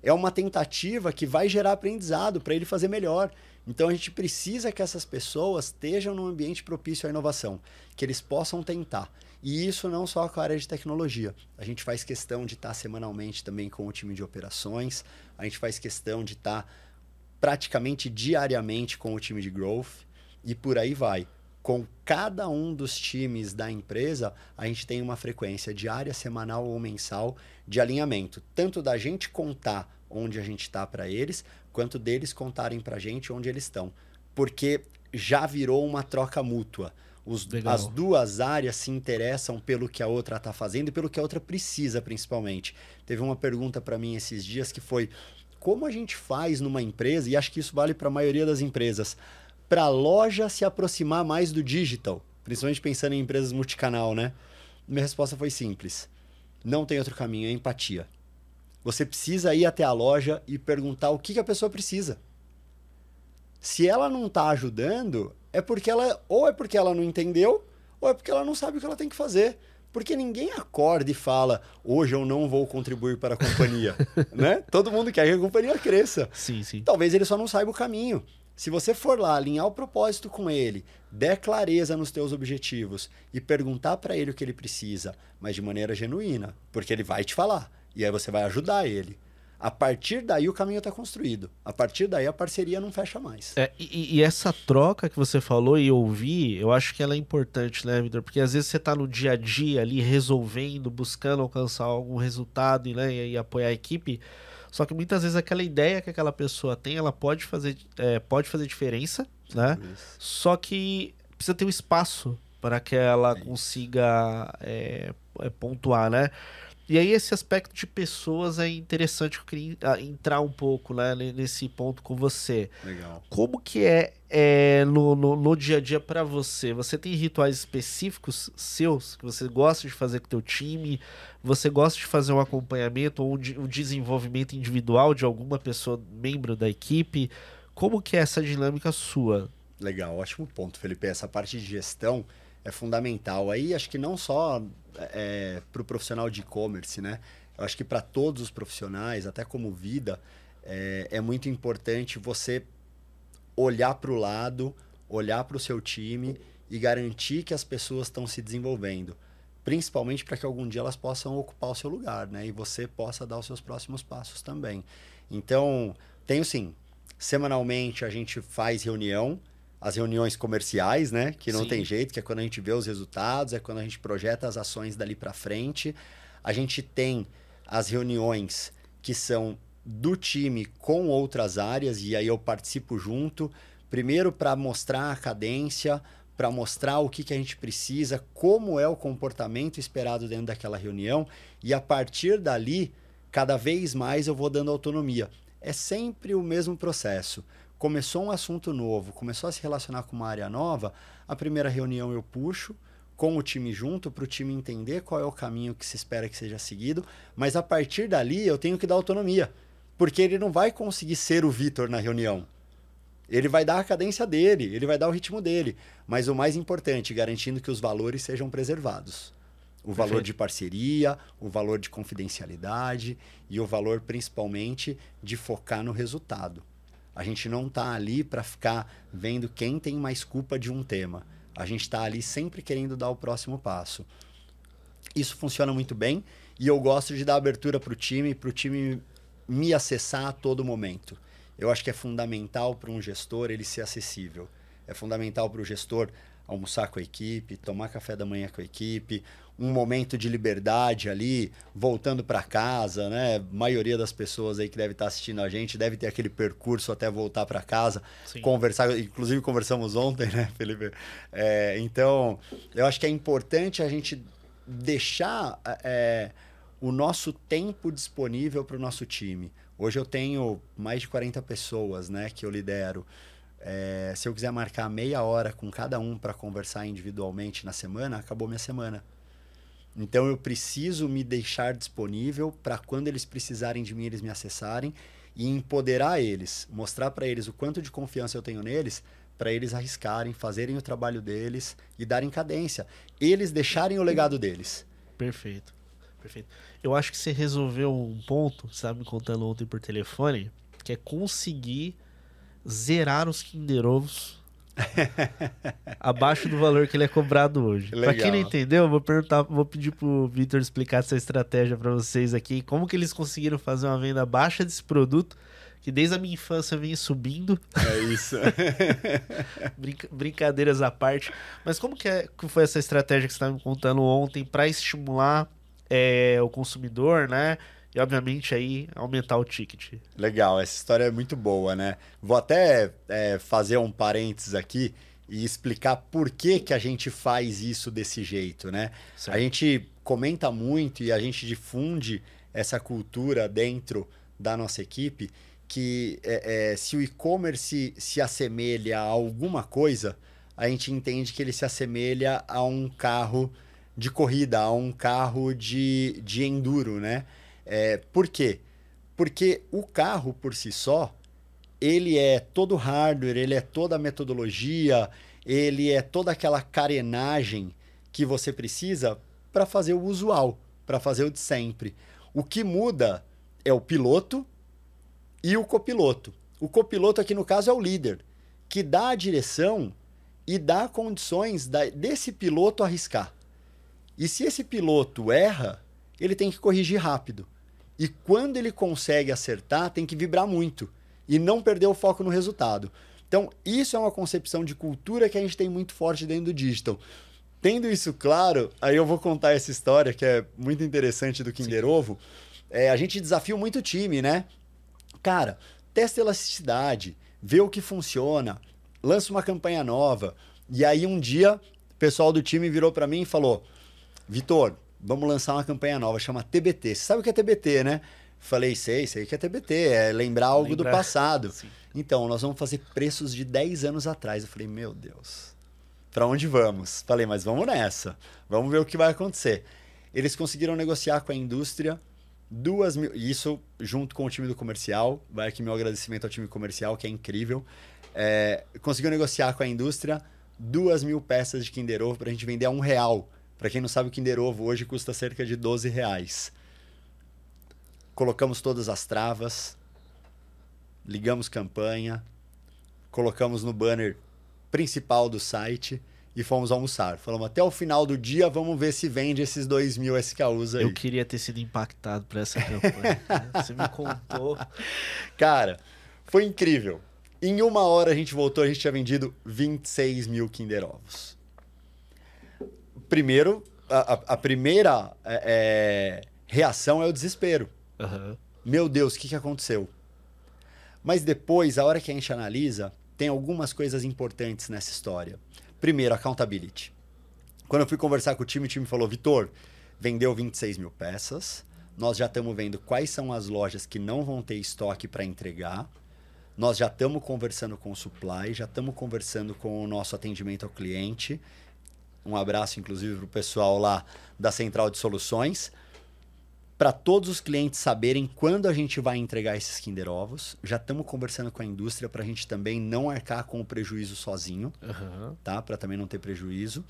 é uma tentativa que vai gerar aprendizado para ele fazer melhor. Então a gente precisa que essas pessoas estejam num ambiente propício à inovação, que eles possam tentar. E isso não só com a área de tecnologia. A gente faz questão de estar semanalmente também com o time de operações, a gente faz questão de estar praticamente diariamente com o time de growth e por aí vai com cada um dos times da empresa, a gente tem uma frequência diária, semanal ou mensal de alinhamento, tanto da gente contar onde a gente está para eles, quanto deles contarem para a gente onde eles estão. Porque já virou uma troca mútua. Os, as duas áreas se interessam pelo que a outra está fazendo e pelo que a outra precisa, principalmente. Teve uma pergunta para mim esses dias que foi: como a gente faz numa empresa, e acho que isso vale para a maioria das empresas, para a loja se aproximar mais do digital, principalmente pensando em empresas multicanal, né? Minha resposta foi simples: não tem outro caminho, é empatia. Você precisa ir até a loja e perguntar o que, que a pessoa precisa. Se ela não está ajudando, é porque ela ou é porque ela não entendeu, ou é porque ela não sabe o que ela tem que fazer. Porque ninguém acorda e fala, hoje eu não vou contribuir para a companhia. né? Todo mundo quer que a companhia cresça. Sim, sim. Talvez ele só não saiba o caminho. Se você for lá alinhar o propósito com ele, der clareza nos teus objetivos e perguntar para ele o que ele precisa, mas de maneira genuína, porque ele vai te falar e aí você vai ajudar ele. A partir daí o caminho está construído. A partir daí a parceria não fecha mais. É, e, e, essa troca que você falou e ouvir, eu acho que ela é importante, né, Vitor? Porque às vezes você está no dia a dia ali resolvendo, buscando alcançar algum resultado e, né, e, apoiar a equipe. Só que muitas vezes aquela ideia que aquela pessoa tem, ela pode fazer, é, pode fazer diferença, né? Isso. Só que precisa ter um espaço para que ela é consiga é, é pontuar, né? E aí esse aspecto de pessoas é interessante, eu queria ah, entrar um pouco né, nesse ponto com você. Legal. Como que é, é no, no, no, dia a dia para você? Você tem rituais específicos seus que você gosta de fazer com o teu time? Você gosta de fazer um acompanhamento ou um, um desenvolvimento individual de alguma pessoa, membro da equipe? Como que é essa dinâmica sua? Legal, ótimo ponto, Felipe. Essa parte de gestão é fundamental. Aí acho que não só é, para o profissional de e-commerce, né? Eu acho que para todos os profissionais, até como vida, é, é muito importante você olhar para o lado, olhar para o seu time e garantir que as pessoas estão se desenvolvendo. Principalmente para que algum dia elas possam ocupar o seu lugar, né? E você possa dar os seus próximos passos também. Então, tenho sim. Semanalmente a gente faz reunião as reuniões comerciais, né? Que não Sim. tem jeito, que é quando a gente vê os resultados, é quando a gente projeta as ações dali para frente. A gente tem as reuniões que são do time com outras áreas e aí eu participo junto, primeiro para mostrar a cadência, para mostrar o que, que a gente precisa, como é o comportamento esperado dentro daquela reunião e a partir dali, cada vez mais eu vou dando autonomia. É sempre o mesmo processo começou um assunto novo, começou a se relacionar com uma área nova, a primeira reunião eu puxo com o time junto para o time entender qual é o caminho que se espera que seja seguido, mas a partir dali eu tenho que dar autonomia, porque ele não vai conseguir ser o Vitor na reunião. Ele vai dar a cadência dele, ele vai dar o ritmo dele, mas o mais importante, garantindo que os valores sejam preservados. O Perfeito. valor de parceria, o valor de confidencialidade e o valor principalmente de focar no resultado. A gente não está ali para ficar vendo quem tem mais culpa de um tema. A gente está ali sempre querendo dar o próximo passo. Isso funciona muito bem e eu gosto de dar abertura para o time, para o time me acessar a todo momento. Eu acho que é fundamental para um gestor ele ser acessível. É fundamental para o gestor almoçar com a equipe, tomar café da manhã com a equipe, um momento de liberdade ali, voltando para casa, né? A maioria das pessoas aí que deve estar tá assistindo a gente deve ter aquele percurso até voltar para casa, Sim. conversar, inclusive conversamos ontem, né, Felipe? É, então, eu acho que é importante a gente deixar é, o nosso tempo disponível para o nosso time. Hoje eu tenho mais de 40 pessoas, né, que eu lidero. É, se eu quiser marcar meia hora com cada um para conversar individualmente na semana, acabou minha semana. Então eu preciso me deixar disponível para quando eles precisarem de mim, eles me acessarem e empoderar eles, mostrar para eles o quanto de confiança eu tenho neles, para eles arriscarem, fazerem o trabalho deles e darem cadência. Eles deixarem o legado deles. Perfeito. Perfeito. Eu acho que você resolveu um ponto, estava me contando ontem por telefone, que é conseguir zerar os Kinder Ovos abaixo do valor que ele é cobrado hoje. Para quem não entendeu, vou perguntar, vou pedir pro Vitor explicar essa estratégia para vocês aqui, como que eles conseguiram fazer uma venda baixa desse produto que desde a minha infância vem subindo. É isso. Brinca brincadeiras à parte. Mas como que, é, que foi essa estratégia que você estava me contando ontem para estimular é, o consumidor, né? E, obviamente, aí aumentar o ticket. Legal, essa história é muito boa, né? Vou até é, fazer um parênteses aqui e explicar por que, que a gente faz isso desse jeito, né? Certo. A gente comenta muito e a gente difunde essa cultura dentro da nossa equipe que é, é, se o e-commerce se assemelha a alguma coisa, a gente entende que ele se assemelha a um carro de corrida, a um carro de, de enduro, né? É, por quê? Porque o carro por si só, ele é todo hardware, ele é toda a metodologia, ele é toda aquela carenagem que você precisa para fazer o usual, para fazer o de sempre. O que muda é o piloto e o copiloto. O copiloto aqui no caso é o líder, que dá a direção e dá condições desse piloto arriscar. E se esse piloto erra, ele tem que corrigir rápido. E quando ele consegue acertar, tem que vibrar muito e não perder o foco no resultado. Então, isso é uma concepção de cultura que a gente tem muito forte dentro do digital. Tendo isso claro, aí eu vou contar essa história que é muito interessante do Kinder Sim. Ovo. É, a gente desafia muito o time, né? Cara, testa elasticidade, vê o que funciona, lança uma campanha nova. E aí um dia, o pessoal do time virou para mim e falou: Vitor, vamos lançar uma campanha nova, chama TBT. Você sabe o que é TBT, né? Falei, sei, sei que é TBT, é lembrar algo lembrar. do passado. Sim. Então, nós vamos fazer preços de 10 anos atrás. Eu falei, meu Deus, para onde vamos? Falei, mas vamos nessa, vamos ver o que vai acontecer. Eles conseguiram negociar com a indústria duas mil. Isso junto com o time do comercial. Vai aqui meu agradecimento ao time comercial, que é incrível. É, conseguiu negociar com a indústria duas mil peças de Kinder Ovo para a gente vender a um real. Para quem não sabe, o Kinder Ovo hoje custa cerca de 12 reais. Colocamos todas as travas, ligamos campanha, colocamos no banner principal do site e fomos almoçar. Falamos, até o final do dia, vamos ver se vende esses 2 mil SKUs aí. Eu queria ter sido impactado por essa campanha. Você me contou. Cara, foi incrível. Em uma hora a gente voltou, a gente tinha vendido 26 mil Kinder Ovos. Primeiro, a, a primeira é, é, reação é o desespero. Uhum. Meu Deus, o que, que aconteceu? Mas depois, a hora que a gente analisa, tem algumas coisas importantes nessa história. Primeiro, accountability. Quando eu fui conversar com o time, o time falou: Vitor, vendeu 26 mil peças. Nós já estamos vendo quais são as lojas que não vão ter estoque para entregar. Nós já estamos conversando com o supply, já estamos conversando com o nosso atendimento ao cliente. Um abraço, inclusive, para o pessoal lá da Central de Soluções para todos os clientes saberem quando a gente vai entregar esses Kinder Ovos. Já estamos conversando com a indústria para a gente também não arcar com o prejuízo sozinho, uhum. tá? Para também não ter prejuízo.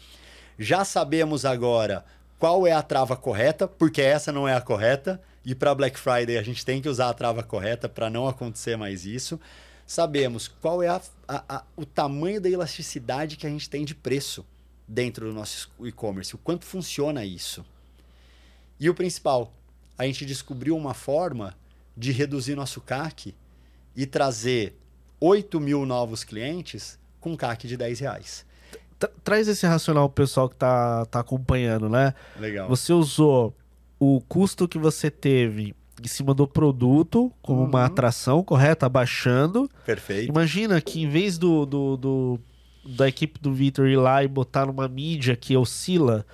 Já sabemos agora qual é a trava correta, porque essa não é a correta. E para Black Friday a gente tem que usar a trava correta para não acontecer mais isso. Sabemos qual é a, a, a, o tamanho da elasticidade que a gente tem de preço dentro do nosso e-commerce, o quanto funciona isso. E o principal, a gente descobriu uma forma de reduzir nosso CAC e trazer 8 mil novos clientes com CAC de 10 reais. Traz esse racional pro pessoal que tá, tá acompanhando, né? Legal. Você usou o custo que você teve em cima do produto como uhum. uma atração, correto? Abaixando. Perfeito. Imagina que em vez do, do, do da equipe do Victor ir lá e botar numa mídia que oscila,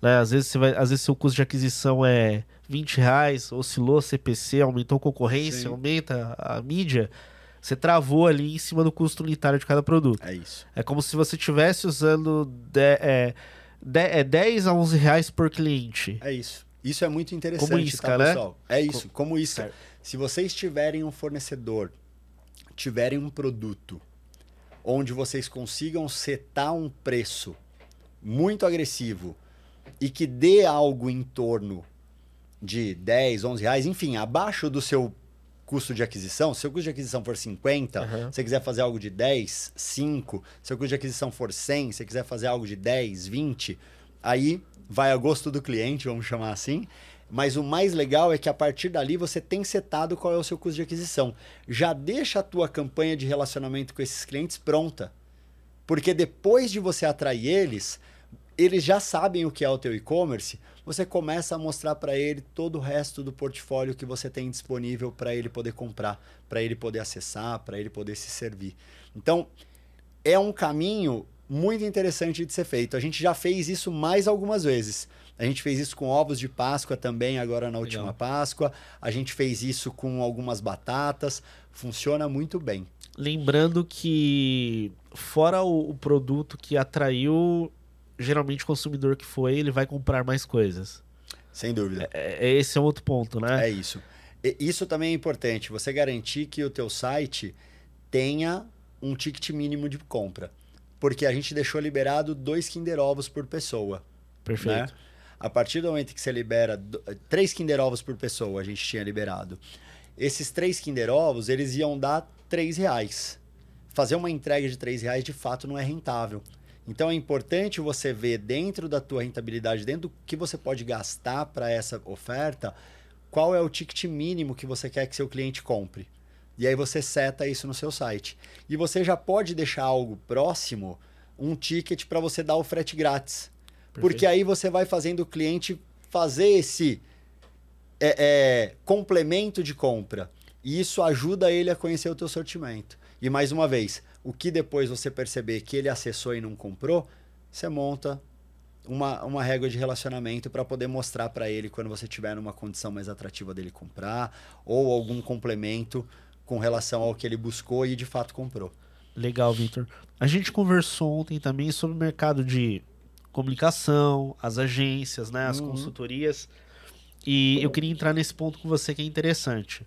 né? Às vezes, você vai, às vezes seu custo de aquisição é 20 reais, oscilou CPC, aumentou concorrência, Sim. aumenta a mídia, você travou ali em cima do custo unitário de cada produto. É isso. É como se você estivesse usando de, é, de, é 10 a 11 reais por cliente. É isso. Isso é muito interessante, como isca, tá, né? pessoal? É isso, como, como isso. Se vocês tiverem um fornecedor, tiverem um produto onde vocês consigam setar um preço muito agressivo e que dê algo em torno de 10, 11 reais, enfim, abaixo do seu custo de aquisição, se seu custo de aquisição for 50, uhum. você quiser fazer algo de 10, 5, se seu custo de aquisição for 100, se você quiser fazer algo de 10, 20, aí vai a gosto do cliente, vamos chamar assim. Mas o mais legal é que a partir dali você tem setado qual é o seu custo de aquisição. Já deixa a tua campanha de relacionamento com esses clientes pronta. Porque depois de você atrair eles, eles já sabem o que é o teu e-commerce, você começa a mostrar para ele todo o resto do portfólio que você tem disponível para ele poder comprar, para ele poder acessar, para ele poder se servir. Então, é um caminho muito interessante de ser feito. A gente já fez isso mais algumas vezes. A gente fez isso com ovos de Páscoa também, agora na última Legal. Páscoa. A gente fez isso com algumas batatas. Funciona muito bem. Lembrando que, fora o, o produto que atraiu, geralmente o consumidor que foi, ele vai comprar mais coisas. Sem dúvida. É, é- esse é outro ponto, né? É isso. E isso também é importante, você garantir que o teu site tenha um ticket mínimo de compra. Porque a gente deixou liberado dois Kinder Ovos por pessoa. Perfeito. né? A partir do momento que você libera do- três Kinder Ovos por pessoa, a gente tinha liberado. Esses três Kinder Ovos, eles iam dar três reais. Fazer uma entrega de três reais, de fato, não é rentável. Então, é importante você ver dentro da tua rentabilidade, dentro do que você pode gastar para essa oferta, qual é o ticket mínimo que você quer que seu cliente compre. E aí você seta isso no seu site. E você já pode deixar algo próximo, um ticket para você dar o frete grátis. Porque aí você vai fazendo o cliente fazer esse é, é, complemento de compra. E isso ajuda ele a conhecer o teu sortimento. E mais uma vez, o que depois você perceber que ele acessou e não comprou, você monta uma, uma régua de relacionamento para poder mostrar para ele quando você tiver numa condição mais atrativa dele comprar ou algum complemento com relação ao que ele buscou e de fato comprou. Legal, Victor. A gente conversou ontem também sobre o mercado de comunicação, as agências, né, as Uhum. consultorias. E eu queria entrar nesse ponto com você que é interessante.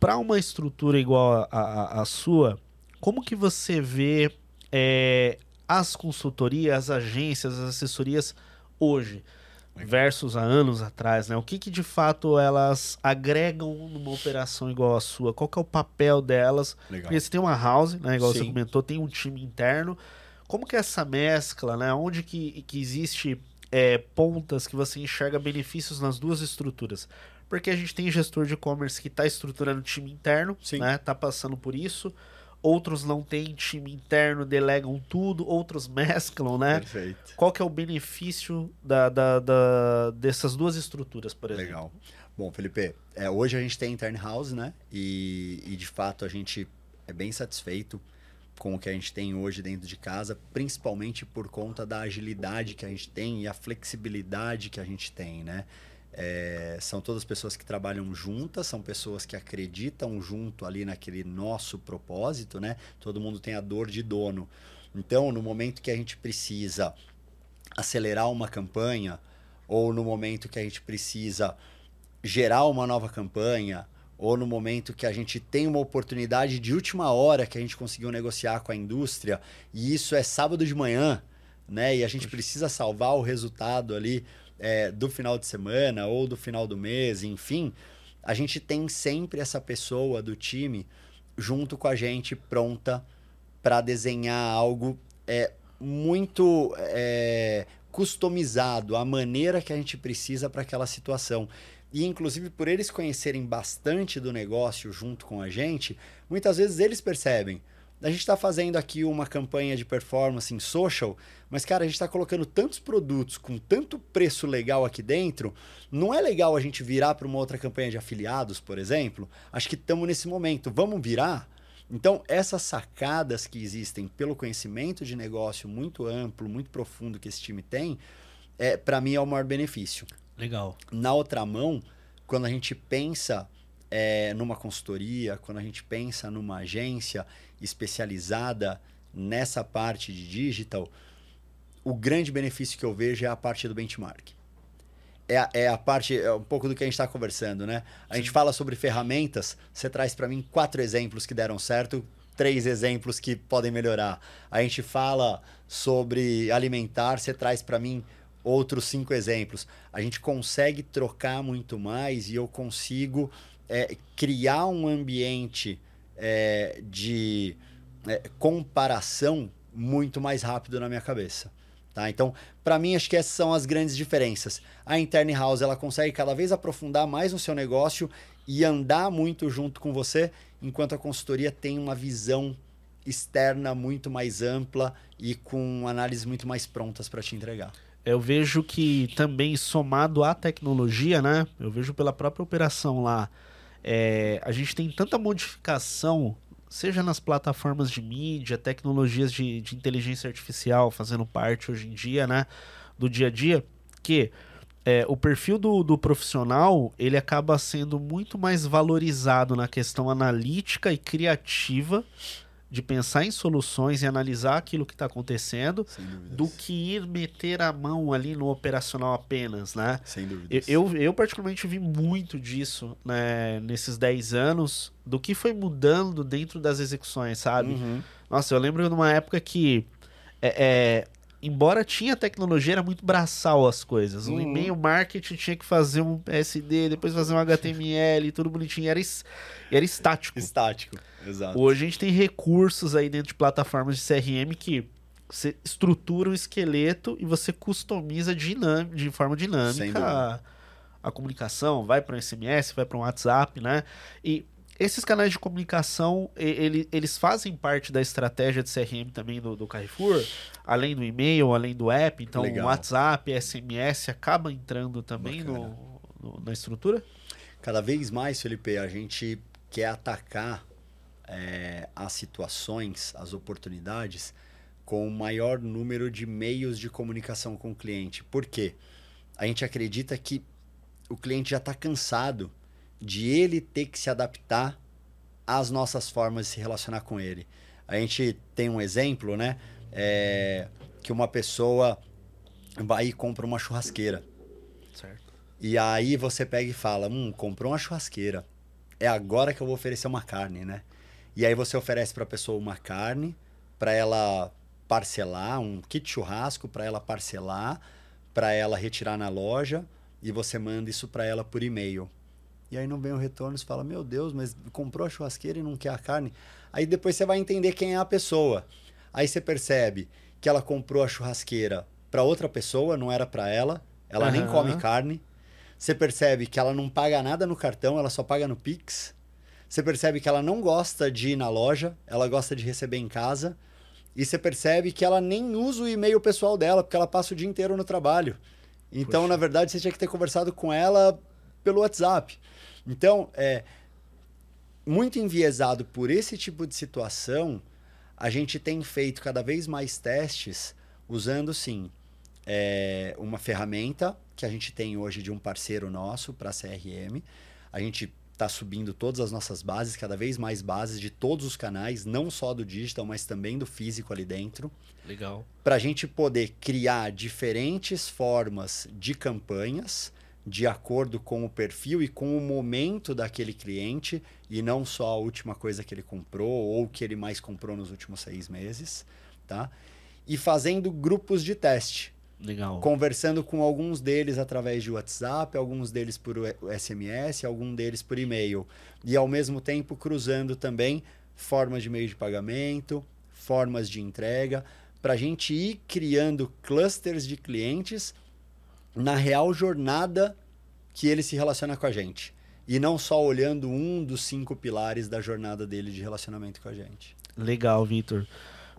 Para uma estrutura igual a, a- a sua, como que você vê é, as consultorias, as agências, as assessorias hoje versus há anos atrás, né? O que, que de fato elas agregam numa operação igual a sua? Qual que é o papel delas? Legal. Porque você tem uma house, né? Igual você Sim. comentou, tem um time interno. Como que é essa mescla, né? Onde que, que existe é, pontas que você enxerga benefícios nas duas estruturas? Porque a gente tem gestor de e-commerce que está estruturando time interno, Sim. né? Tá passando por isso. Outros não têm time interno, delegam tudo. Outros mesclam, né? Perfeito. Qual que é o benefício da, da- da- dessas duas estruturas, por exemplo? Legal. Bom, Felipe, é, hoje a gente tem Intern House, né? E, e de fato a gente é bem satisfeito com o que a gente tem hoje dentro de casa, principalmente por conta da agilidade que a gente tem e a flexibilidade que a gente tem, né? É, são todas pessoas que trabalham juntas, são pessoas que acreditam junto ali naquele nosso propósito, né? Todo mundo tem a dor de dono. Então, no momento que a gente precisa acelerar uma campanha, ou no momento que a gente precisa gerar uma nova campanha, ou no momento que a gente tem uma oportunidade de última hora que a gente conseguiu negociar com a indústria, e isso é sábado de manhã, né? E a gente precisa salvar o resultado ali é, do final de semana ou do final do mês, enfim, a gente tem sempre essa pessoa do time junto com a gente pronta para desenhar algo é, muito é, customizado, a maneira que a gente precisa para aquela situação. E, inclusive, por eles conhecerem bastante do negócio junto com a gente, muitas vezes eles percebem. A gente está fazendo aqui uma campanha de performance em social, mas, cara, a gente está colocando tantos produtos com tanto preço legal aqui dentro, não é legal a gente virar para uma outra campanha de afiliados, por exemplo? Acho que estamos nesse momento. Vamos virar? Então, essas sacadas que existem pelo conhecimento de negócio muito amplo, muito profundo que esse time tem, é, para mim é o maior benefício. Legal. Na outra mão, quando a gente pensa é, numa consultoria, quando a gente pensa numa agência especializada nessa parte de digital, o grande benefício que eu vejo é a parte do benchmark. É a, é a parte, é um pouco do que a gente está conversando, né? A gente fala sobre ferramentas, você traz para mim quatro exemplos que deram certo, três exemplos que podem melhorar. A gente fala sobre alimentar, você traz para mim outros cinco exemplos. A gente consegue trocar muito mais e eu consigo é, criar um ambiente é, de é, comparação muito mais rápido na minha cabeça. Tá? Então, para mim, acho que essas são as grandes diferenças. A Intern House ela consegue cada vez aprofundar mais no seu negócio e andar muito junto com você, enquanto a consultoria tem uma visão externa muito mais ampla e com análises muito mais prontas para te entregar. Eu vejo que também somado à tecnologia, né? Eu vejo pela própria operação lá, é, a gente tem tanta modificação seja nas plataformas de mídia, tecnologias de, de inteligência artificial fazendo parte hoje em dia, né, do dia a dia, que é, o perfil do, do profissional ele acaba sendo muito mais valorizado na questão analítica e criativa de pensar em soluções e analisar aquilo que está acontecendo do que ir meter a mão ali no operacional apenas, né? Sem dúvidas. Eu, eu, eu particularmente vi muito disso né, nesses 10 anos, do que foi mudando dentro das execuções, sabe? Uhum. Nossa, eu lembro de uma época que é, é, embora tinha tecnologia, era muito braçal as coisas. Uhum. O e-mail marketing tinha que fazer um PSD, depois fazer um HTML, tudo bonitinho. Era, era estático. Estático, exato. Hoje a gente tem recursos aí dentro de plataformas de CRM que você estrutura um esqueleto e você customiza dinam- de forma dinâmica a, a comunicação, vai para um SMS, vai para um WhatsApp, né? E esses canais de comunicação, ele- eles fazem parte da estratégia de CRM também do, do Carrefour, além do e-mail, além do app. Então, Legal. o WhatsApp, SMS acaba entrando também no, no- na estrutura? Cada vez mais, Felipe, a gente quer atacar é, as situações, as oportunidades, com o maior número de meios de comunicação com o cliente. Por quê? A gente acredita que o cliente já está cansado de ele ter que se adaptar às nossas formas de se relacionar com ele. A gente tem um exemplo, né? É, que uma pessoa vai e compra uma churrasqueira. Certo. E aí você pega e fala: Hum, comprou uma churrasqueira. É agora que eu vou oferecer uma carne, né? E aí você oferece para a pessoa uma carne, para ela parcelar, um kit churrasco para ela parcelar, para ela retirar na loja, e você manda isso para ela por e-mail. E aí não vem o retorno, você fala: Meu Deus, mas comprou a churrasqueira e não quer a carne. Aí depois você vai entender quem é a pessoa. Aí você percebe que ela comprou a churrasqueira para outra pessoa, não era para ela. Ela nem Aham. come carne. Você percebe que ela não paga nada no cartão, ela só paga no Pix. Você percebe que ela não gosta de ir na loja, ela gosta de receber em casa. E você percebe que ela nem usa o e-mail pessoal dela, porque ela passa o dia inteiro no trabalho. Então, na verdade, você tinha que ter conversado com ela pelo WhatsApp. Então, é muito enviesado por esse tipo de situação, a gente tem feito cada vez mais testes usando, sim, é, uma ferramenta que a gente tem hoje de um parceiro nosso para CRM. A gente está subindo todas as nossas bases, cada vez mais bases de todos os canais, não só do digital, mas também do físico ali dentro Legal. para a gente poder criar diferentes formas de campanhas de acordo com o perfil e com o momento daquele cliente e não só a última coisa que ele comprou ou que ele mais comprou nos últimos seis meses, tá? E fazendo grupos de teste, Legal. conversando com alguns deles através de WhatsApp, alguns deles por SMS, algum deles por e-mail e ao mesmo tempo cruzando também formas de meio de pagamento, formas de entrega, para a gente ir criando clusters de clientes na real jornada que ele se relaciona com a gente. E não só olhando um dos cinco pilares da jornada dele de relacionamento com a gente. Legal, Vitor.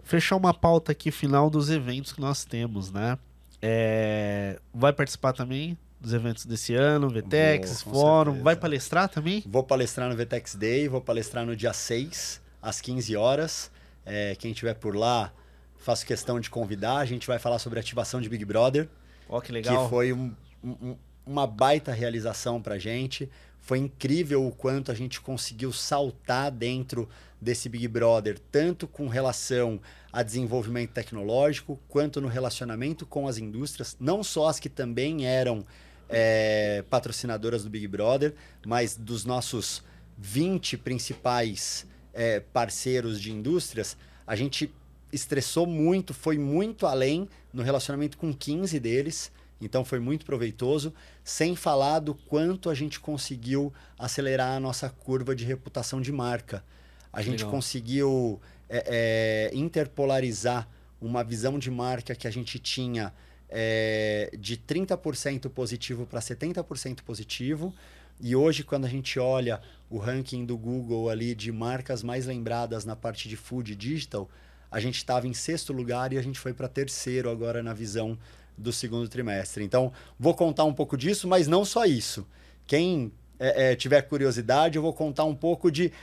Fechar uma pauta aqui final dos eventos que nós temos, né? É, Vai participar também dos eventos desse ano, VTEX, com Fórum. certeza. Vai palestrar também? Vou palestrar no VTEX Day, vou palestrar no dia 6, às 15 horas. É, quem estiver por lá, faço questão de convidar. A gente vai falar sobre ativação de Big Brother. Ó, que legal. que foi um- um- uma baita realização para gente. Foi incrível o quanto a gente conseguiu saltar dentro desse Big Brother, tanto com relação a desenvolvimento tecnológico, quanto no relacionamento com as indústrias, não só as que também eram é, patrocinadoras do Big Brother, mas dos nossos 20 principais é, parceiros de indústrias, a gente estressou muito, foi muito além no relacionamento com 15 deles. Então foi muito proveitoso, sem falar do quanto a gente conseguiu acelerar a nossa curva de reputação de marca. A gente Legal. conseguiu é, é, interpolarizar uma visão de marca que a gente tinha é, de 30% positivo para 70% positivo. E hoje, quando a gente olha o ranking do Google ali de marcas mais lembradas na parte de food e digital, a gente estava em sexto lugar e a gente foi para terceiro agora na visão do segundo trimestre. Então, vou contar um pouco disso, mas não só isso. Quem é, é, tiver curiosidade, eu vou contar um pouco de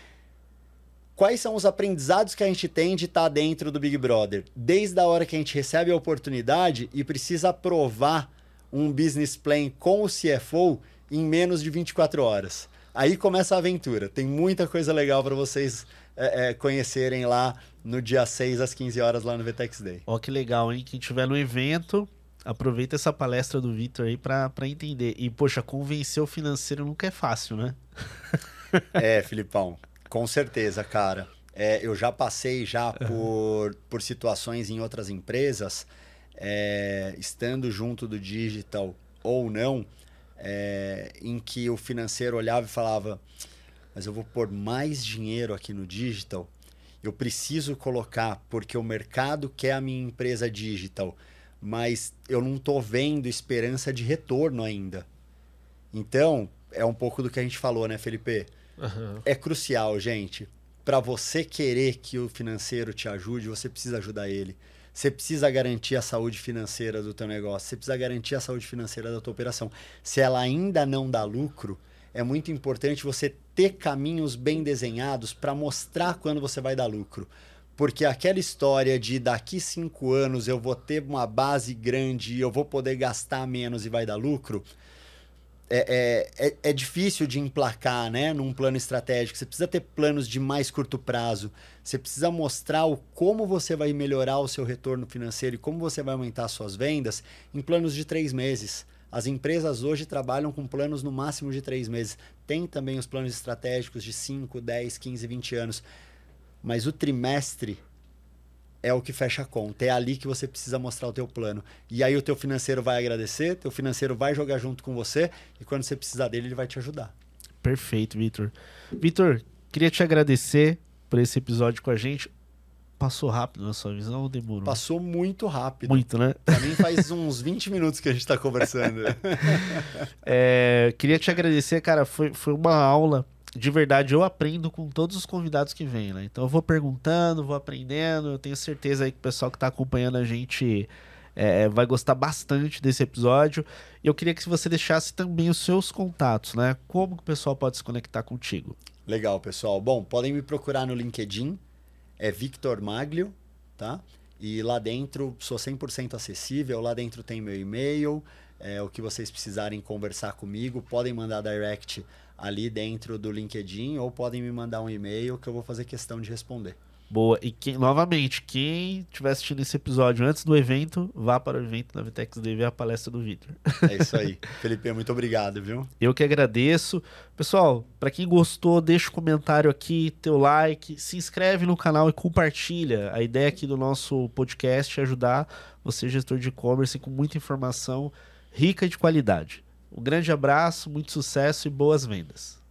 quais são os aprendizados que a gente tem de estar dentro do Big Brother? Desde a hora que a gente recebe a oportunidade e precisa aprovar um business plan com o CFO em menos de 24 horas. Aí começa a aventura. Tem muita coisa legal para vocês é, é, conhecerem lá no dia 6 às 15 horas lá no VTEX Day. Ó, que legal, hein? Quem tiver no evento, aproveita essa palestra do Vitor aí para entender. E, poxa, convencer o financeiro nunca é fácil, né? é, Filipão, com certeza, cara. É, eu já passei já por, por situações em outras empresas, é, estando junto do digital ou não, é, em que o financeiro olhava e falava: Mas eu vou pôr mais dinheiro aqui no digital, eu preciso colocar porque o mercado quer a minha empresa digital, mas eu não estou vendo esperança de retorno ainda. Então, é um pouco do que a gente falou, né, Felipe? Uhum. É crucial, gente. Para você querer que o financeiro te ajude, você precisa ajudar ele. Você precisa garantir a saúde financeira do teu negócio, você precisa garantir a saúde financeira da tua operação. Se ela ainda não dá lucro, é muito importante você ter caminhos bem desenhados para mostrar quando você vai dar lucro. Porque aquela história de daqui cinco anos eu vou ter uma base grande e eu vou poder gastar menos e vai dar lucro, é, é, é, é, difícil de emplacar né, num plano estratégico. Você precisa ter planos de mais curto prazo. Você precisa mostrar o como você vai melhorar o seu retorno financeiro e como você vai aumentar suas vendas em planos de três meses. As empresas hoje trabalham com planos no máximo de três meses. Tem também os planos estratégicos de 5, 10, 15, 20 anos. Mas o trimestre é o que fecha a conta. É ali que você precisa mostrar o teu plano. E aí o teu financeiro vai agradecer, teu financeiro vai jogar junto com você e quando você precisar dele, ele vai te ajudar. Perfeito, Vitor. Vitor, queria te agradecer por esse episódio com a gente. Passou rápido na sua visão ou demorou? Passou muito rápido. Muito, né? Pra mim faz uns 20 minutos que a gente tá conversando. é, queria te agradecer, cara. Foi, foi uma aula de verdade, eu aprendo com todos os convidados que vêm, né? Então eu vou perguntando, vou aprendendo. Eu tenho certeza aí que o pessoal que está acompanhando a gente é, vai gostar bastante desse episódio. E eu queria que você deixasse também os seus contatos, né? Como que o pessoal pode se conectar contigo? Legal, pessoal. Bom, podem me procurar no LinkedIn, é Victor Maglio, tá? E lá dentro sou 100% acessível, lá dentro tem meu e-mail, é, o que vocês precisarem conversar comigo, podem mandar direct ali dentro do LinkedIn ou podem me mandar um e-mail que eu vou fazer questão de responder. Boa. E quem, novamente, quem estiver assistindo esse episódio antes do evento, vá para o evento da Vitex ver a palestra do Vitor. É isso aí. Felipe, muito obrigado, viu? Eu que agradeço. Pessoal, para quem gostou, deixa o um comentário aqui, teu like, se inscreve no canal e compartilha. A ideia aqui do nosso podcast é ajudar você, gestor de e-commerce, com muita informação rica de qualidade. Um grande abraço, muito sucesso e boas vendas.